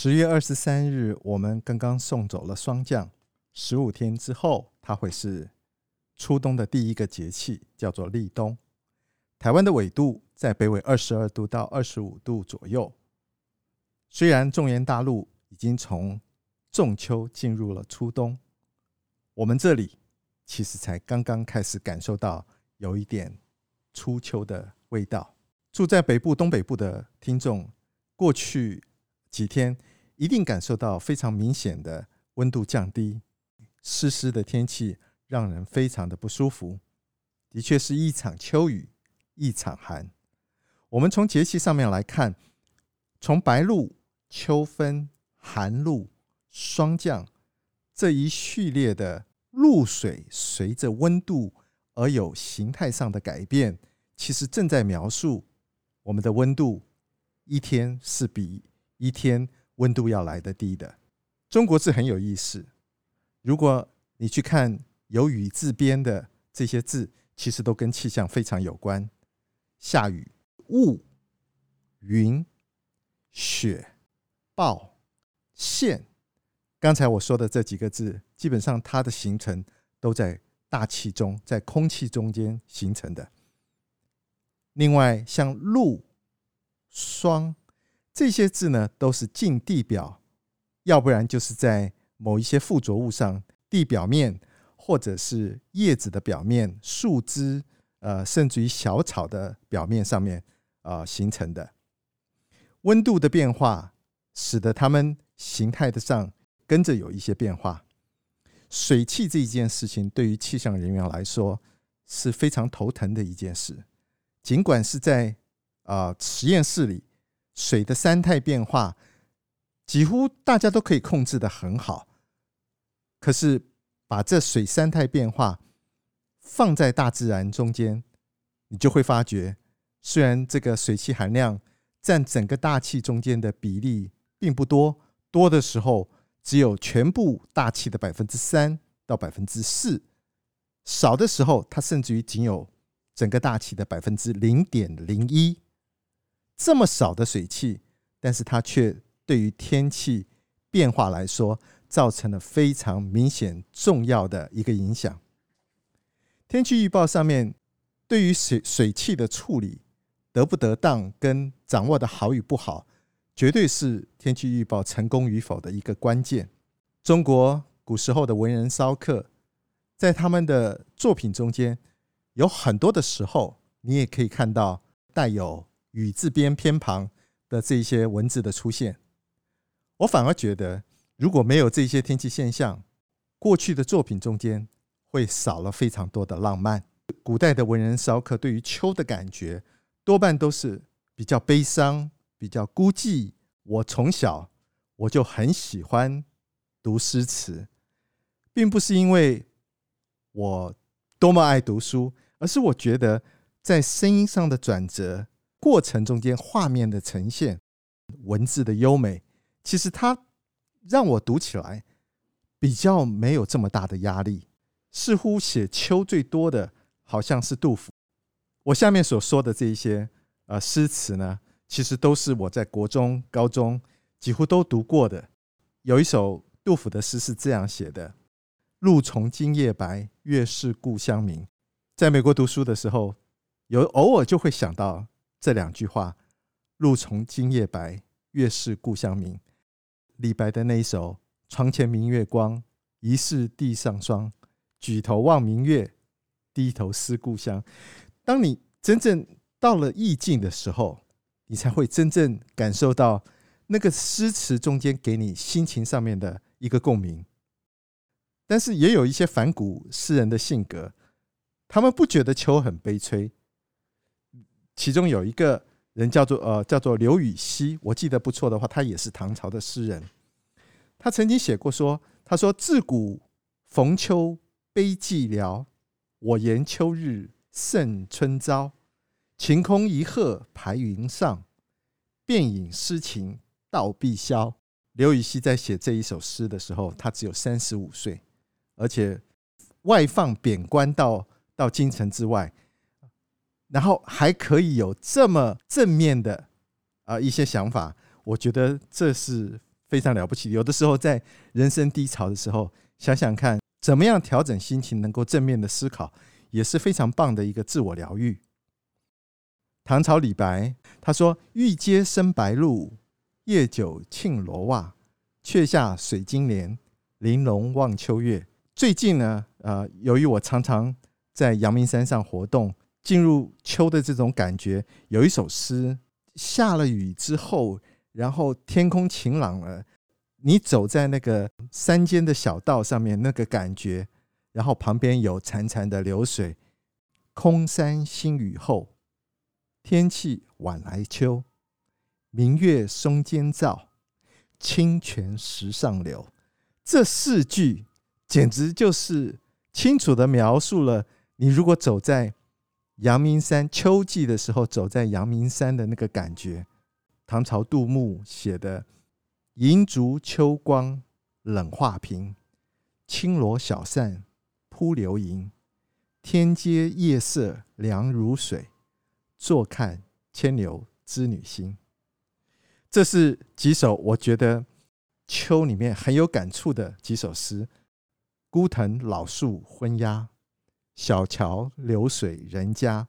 十月二十三日，我们刚刚送走了霜降。十五天之后，它会是初冬的第一个节气，叫做立冬。台湾的纬度在北纬二十二度到二十五度左右。虽然中原大陆已经从仲秋进入了初冬，我们这里其实才刚刚开始感受到有一点初秋的味道。住在北部、东北部的听众，过去几天一定感受到非常明显的温度降低，湿湿的天气让人非常的不舒服。的确是一场秋雨一场寒。我们从节气上面来看，从白露、秋分、寒露、霜降这一序列的露水随着温度而有形态上的改变，其实正在描述我们的温度一天是比一天温度要来得低的，中国字很有意思。如果你去看有雨字边的这些字，其实都跟气象非常有关。下雨、雾、云、雪、暴、现，刚才我说的这几个字，基本上它的形成都在大气中，在空气中间形成的。另外，像露、霜。这些字呢，都是近地表，要不然就是在某一些附着物上，地表面或者是叶子的表面、树枝，呃，甚至于小草的表面上面啊、呃、形成的。温度的变化，使得它们形态的上跟着有一些变化。水汽这一件事情，对于气象人员来说是非常头疼的一件事，尽管是在啊、呃、实验室里。水的三态变化几乎大家都可以控制的很好，可是把这水三态变化放在大自然中间，你就会发觉，虽然这个水汽含量占整个大气中间的比例并不多，多的时候只有全部大气的百分之三到百分之四，少的时候它甚至于仅有整个大气的百分之零点零一。这么少的水汽，但是它却对于天气变化来说，造成了非常明显重要的一个影响。天气预报上面对于水水汽的处理得不得当，跟掌握的好与不好，绝对是天气预报成功与否的一个关键。中国古时候的文人骚客，在他们的作品中间，有很多的时候，你也可以看到带有。雨字边偏旁的这些文字的出现，我反而觉得，如果没有这些天气现象，过去的作品中间会少了非常多的浪漫。古代的文人骚客对于秋的感觉，多半都是比较悲伤、比较孤寂。我从小我就很喜欢读诗词，并不是因为我多么爱读书，而是我觉得在声音上的转折。过程中间画面的呈现，文字的优美，其实它让我读起来比较没有这么大的压力。似乎写秋最多的好像是杜甫。我下面所说的这一些呃诗词呢，其实都是我在国中、高中几乎都读过的。有一首杜甫的诗是这样写的：“露从今夜白，月是故乡明。”在美国读书的时候，有偶尔就会想到。这两句话：“露从今夜白，月是故乡明。”李白的那一首“床前明月光，疑是地上霜。举头望明月，低头思故乡。”当你真正到了意境的时候，你才会真正感受到那个诗词中间给你心情上面的一个共鸣。但是也有一些反骨诗人的性格，他们不觉得秋很悲催。其中有一个人叫做呃叫做刘禹锡，我记得不错的话，他也是唐朝的诗人。他曾经写过说，他说自古逢秋悲寂寥，我言秋日胜春朝。晴空一鹤排云上，便引诗情到碧霄。刘禹锡在写这一首诗的时候，他只有三十五岁，而且外放贬官到到京城之外，然后还可以有这么正面的啊一些想法，我觉得这是非常了不起。有的时候在人生低潮的时候，想想看怎么样调整心情，能够正面的思考，也是非常棒的一个自我疗愈。唐朝李白他说：“玉阶生白露。”夜久沁罗袜，却下水晶帘，玲珑望秋月。最近呢，呃，由于我常常在阳明山上活动，进入秋的这种感觉，有一首诗：下了雨之后，然后天空晴朗了，你走在那个山间的小道上面，那个感觉，然后旁边有潺潺的流水，空山新雨后，天气晚来秋。明月松间照，清泉石上流。这四句简直就是清楚地描述了你如果走在阳明山秋季的时候，走在阳明山的那个感觉。唐朝杜牧写的“银烛秋光冷画屏，轻罗小扇扑流萤。天阶夜色凉如水，坐看牵牛织女星。”这是几首我觉得秋里面很有感触的几首诗：孤藤老树昏鸦，小桥流水人家，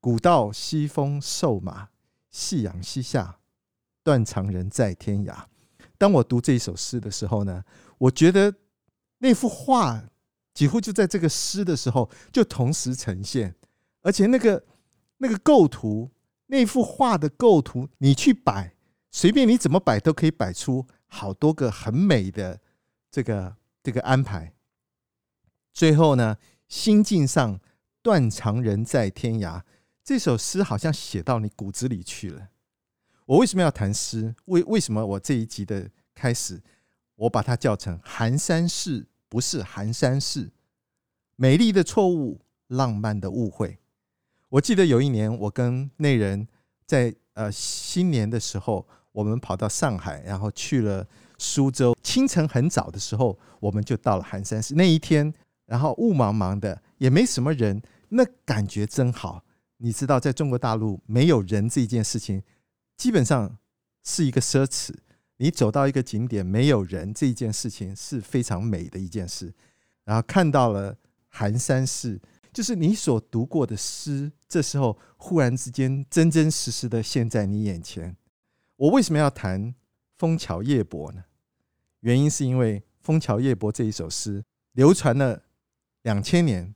古道西风瘦马，夕阳西下，断肠人在天涯。当我读这一首诗的时候呢，我觉得那幅画几乎就在这个诗的时候就同时呈现，而且那个那个构图，那幅画的构图，你去摆。随便你怎么摆都可以摆出好多个很美的这个这个安排。最后呢，心境上断肠人在天涯，这首诗好像写到你骨子里去了。我为什么要谈诗？为为什么我这一集的开始，我把它叫成寒山寺，不是寒山寺。美丽的错误，浪漫的误会。我记得有一年，我跟那人在呃新年的时候。我们跑到上海，然后去了苏州。清晨很早的时候，我们就到了寒山寺。那一天，然后雾茫茫的，也没什么人，那感觉真好。你知道，在中国大陆，没有人这件事情，基本上是一个奢侈。你走到一个景点，没有人这一件事情是非常美的一件事。然后看到了寒山寺，就是你所读过的诗，这时候忽然之间真真实实的现在你眼前。我为什么要谈《枫桥夜泊》呢？原因是因为《枫桥夜泊》这一首诗流传了两千年，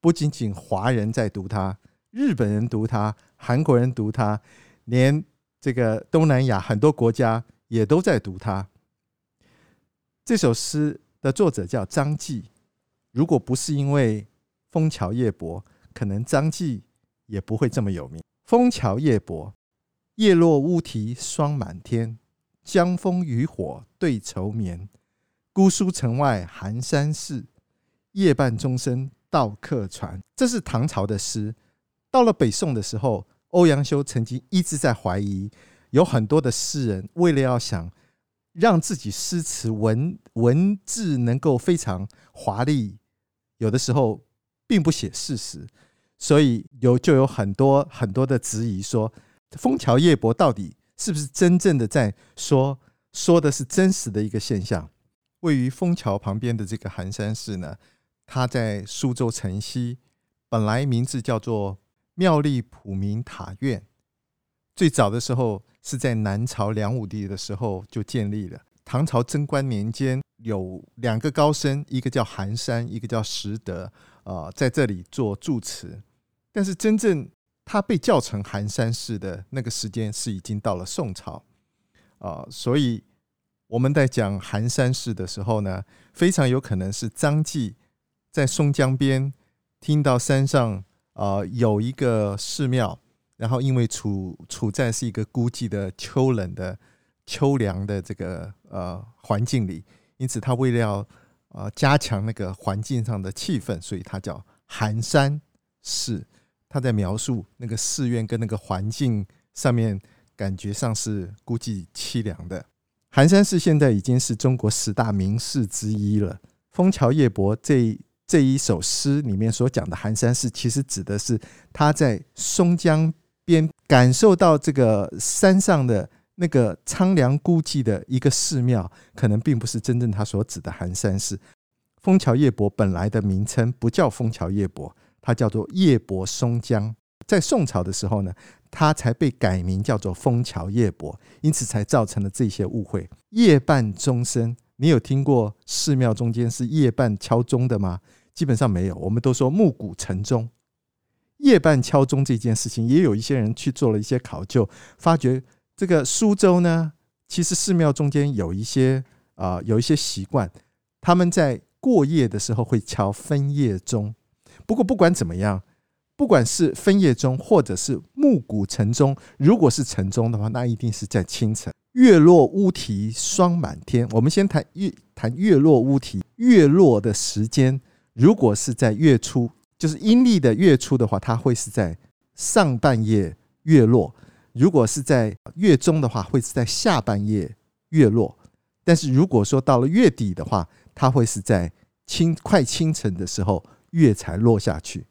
不仅仅华人在读它，日本人读它，韩国人读它，连这个东南亚很多国家也都在读它。这首诗的作者叫张继，如果不是因为《枫桥夜泊》，可能张继也不会这么有名。《枫桥夜泊》。叶落乌啼霜满天，江枫渔火对愁眠。姑苏城外寒山寺，夜半钟声到客船。这是唐朝的诗。到了北宋的时候，欧阳修曾经一直在怀疑，有很多的诗人为了要想让自己诗词文文字能够非常华丽，有的时候并不写事实，所以有就有很多很多的质疑说。《枫桥夜泊》到底是不是真正的在说说的是真实的一个现象？位于枫桥旁边的这个寒山寺呢，它在苏州城西，本来名字叫做妙丽普明塔院。最早的时候是在南朝梁武帝的时候就建立了。唐朝贞观年间有两个高僧，一个叫寒山，一个叫拾得，啊，在这里做住持。但是真正他被叫成寒山寺的那个时间是已经到了宋朝啊，所以我们在讲寒山寺的时候呢，非常有可能是张继在松江边听到山上啊有一个寺庙，然后因为处处在是一个孤寂的秋冷的秋凉的这个呃环境里，因此他为了要呃加强那个环境上的气氛，所以他叫寒山寺。他在描述那个寺院跟那个环境上面，感觉上是孤寂凄凉的。寒山寺现在已经是中国十大名寺之一了。《枫桥夜泊》这这一首诗里面所讲的寒山寺，其实指的是他在松江边感受到这个山上的那个苍凉孤寂的一个寺庙，可能并不是真正他所指的寒山寺。《枫桥夜泊》本来的名称不叫《枫桥夜泊》。它叫做夜泊松江，在宋朝的时候呢，它才被改名叫做枫桥夜泊，因此才造成了这些误会。夜半钟声，你有听过寺庙中间是夜半敲钟的吗？基本上没有，我们都说暮鼓晨钟。夜半敲钟这件事情，也有一些人去做了一些考究，发觉这个苏州呢，其实寺庙中间有一些啊、有一些习惯，他们在过夜的时候会敲分夜钟。不过不管怎么样，不管是分夜钟或者是暮鼓晨钟，如果是晨钟的话，那一定是在清晨。月落乌啼霜满天。我们先谈月，谈月落乌啼。月落的时间，如果是在月初，就是阴历的月初的话，它会是在上半夜月落；如果是在月中的话，会是在下半夜月落。但是如果说到了月底的话，它会是在清快清晨的时候。月才落下去，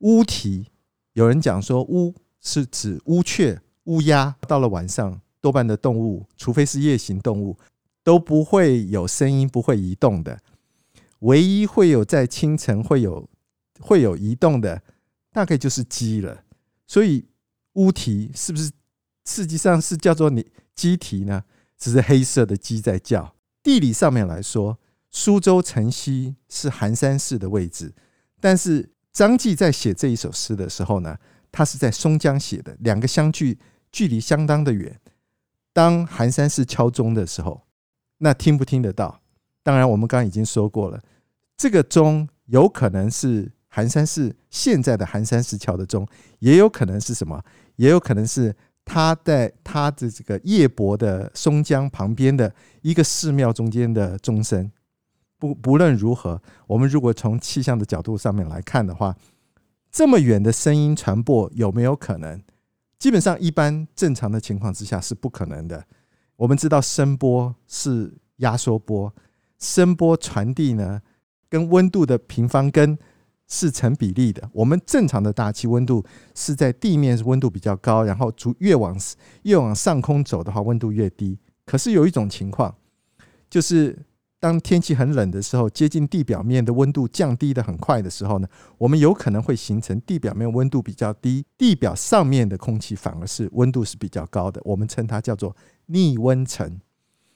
乌啼，有人讲说乌是指乌雀、乌鸦。到了晚上，多半的动物，除非是夜行动物，都不会有声音，不会移动的。唯一会有在清晨会有会有移动的，大概就是鸡了。所以乌啼是不是实际上是叫做你鸡啼呢？只是黑色的鸡在叫。地理上面来说。苏州城西是寒山寺的位置，但是张继在写这一首诗的时候呢，他是在松江写的，两个相距距离相当的远。当寒山寺敲钟的时候，那听不听得到？当然，我们刚刚已经说过了，这个钟有可能是寒山寺现在的寒山寺桥的钟，也有可能是什么？也有可能是他在他的这个夜泊的松江旁边的一个寺庙中间的钟声。不不论如何，我们如果从气象的角度上面来看的话，这么远的声音传播有没有可能？基本上，一般正常的情况之下是不可能的。我们知道声波是压缩波，声波传递呢跟温度的平方根是成比例的。我们正常的大气温度是在地面温度比较高，然后逐越往越往上空走的话，温度越低。可是有一种情况，就是。当天气很冷的时候，接近地表面的温度降低的很快的时候呢，我们有可能会形成地表面温度比较低，地表上面的空气反而是温度是比较高的，我们称它叫做逆温层。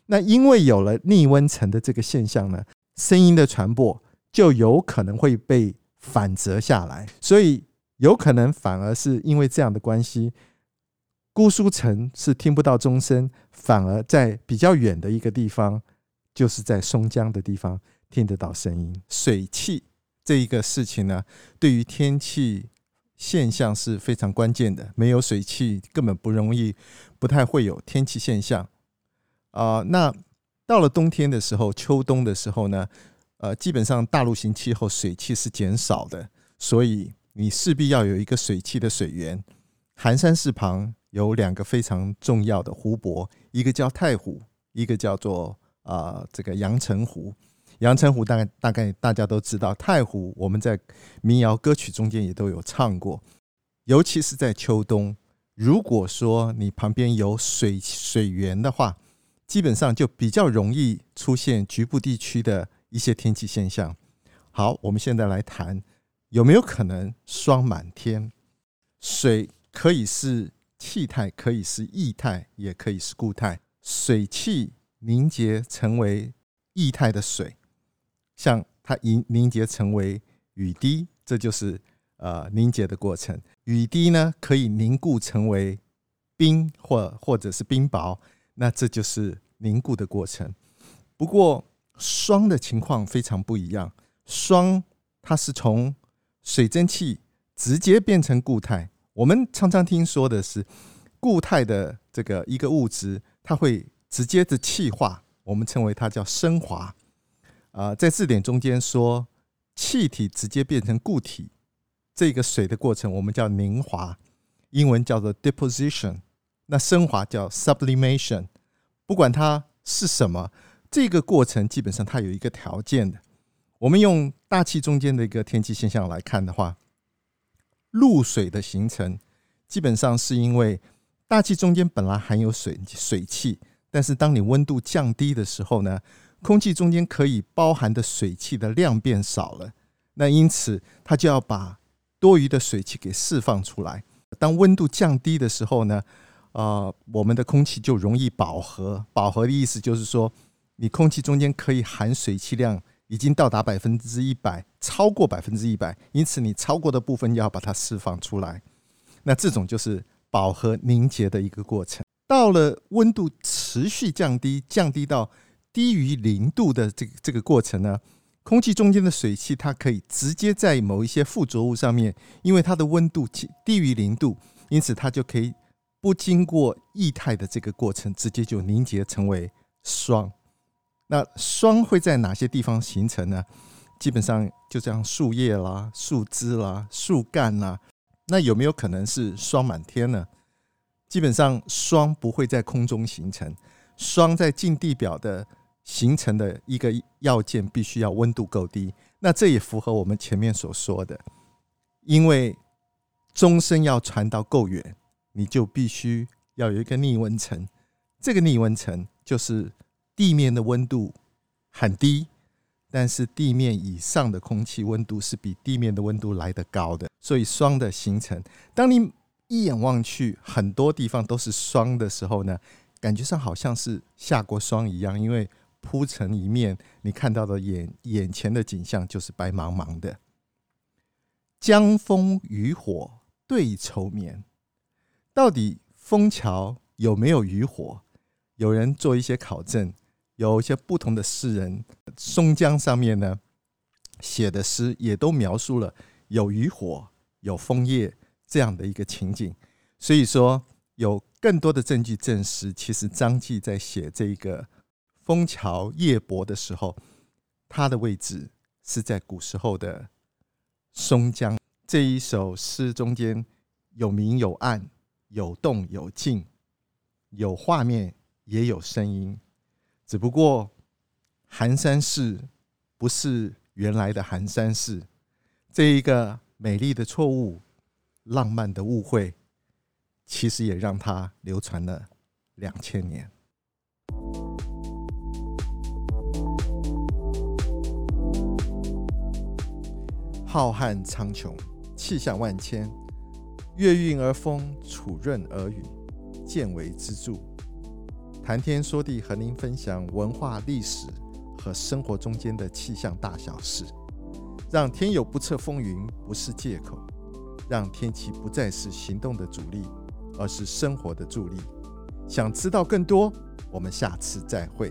那因为有了逆温层的这个现象呢，声音的传播就有可能会被反折下来，所以有可能反而是因为这样的关系，姑苏城是听不到钟声，反而在比较远的一个地方。就是在松江的地方听得到声音。水汽这一个事情呢，对于天气现象是非常关键的。没有水汽，根本不容易，不太会有天气现象。啊，那到了冬天的时候，秋冬的时候呢，呃，基本上大陆型气候水汽是减少的，所以你势必要有一个水汽的水源。寒山寺旁有两个非常重要的湖泊，一个叫太湖，一个叫做。啊、这个阳澄湖，阳澄湖大概大概大家都知道，太湖我们在民谣歌曲中间也都有唱过，尤其是在秋冬，如果说你旁边有水水源的话，基本上就比较容易出现局部地区的一些天气现象。好，我们现在来谈有没有可能霜满天？水可以是气态，可以是液态，也可以是固态，水汽。凝结成为液态的水，像它凝凝结成为雨滴，这就是呃凝结的过程。雨滴呢可以凝固成为冰或或者是冰雹，那这就是凝固的过程。不过霜的情况非常不一样，霜它是从水蒸气直接变成固态，我们常常听说的是固态的这个一个物质，它会直接的气化，我们称为它叫升华。啊，在字典中间说气体直接变成固体，这个水的过程我们叫凝华，英文叫做 deposition。那升华叫 sublimation。不管它是什么，这个过程基本上它有一个条件的。我们用大气中间的一个天气现象来看的话，露水的形成基本上是因为大气中间本来含有水水汽，但是当你温度降低的时候呢，空气中间可以包含的水汽的量变少了，那因此它就要把多余的水汽给释放出来。当温度降低的时候呢，呃，我们的空气就容易饱和。饱和的意思就是说，你空气中间可以含水汽量已经到达百分之一百，超过百分之一百，因此你超过的部分要把它释放出来。那这种就是饱和凝结的一个过程。到了温度持续降低，降低到低于零度的这个这个过程呢，空气中间的水汽它可以直接在某一些附着物上面，因为它的温度低于零度，因此它就可以不经过液态的这个过程，直接就凝结成为霜。那霜会在哪些地方形成呢？基本上就像树叶啦、树枝啦、树干啦。那有没有可能是霜满天呢？基本上霜不会在空中形成，霜在近地表的形成的一个要件，必须要温度够低。那这也符合我们前面所说的，因为钟声要传到够远，你就必须要有一个逆温层。这个逆温层就是。地面的温度很低，但是地面以上的空气温度是比地面的温度来得高的，所以霜的形成，当你一眼望去，很多地方都是霜的时候呢，感觉上好像是下过霜一样，因为铺成一面，你看到的眼眼前的景象就是白茫茫的。江枫渔火对愁眠，到底枫桥有没有渔火？有人做一些考证。有一些不同的诗人，松江上面呢写的诗也都描述了有渔火、有枫叶这样的一个情景。所以说，有更多的证据证实，其实张继在写这个“枫桥夜泊”的时候，他的位置是在古时候的松江。这一首诗中间有明有暗，有动有静，有画面也有声音。只不过，寒山寺不是原来的寒山寺，这一个美丽的错误、浪漫的误会，其实也让它流传了两千年。浩瀚苍穹，气象万千，月晕而风，础润而雨，见为支柱。谈天说地，和您分享文化、历史和生活中间的气象大小事，让天有不测风云不是借口，让天气不再是行动的阻力，而是生活的助力。想知道更多，我们下次再会。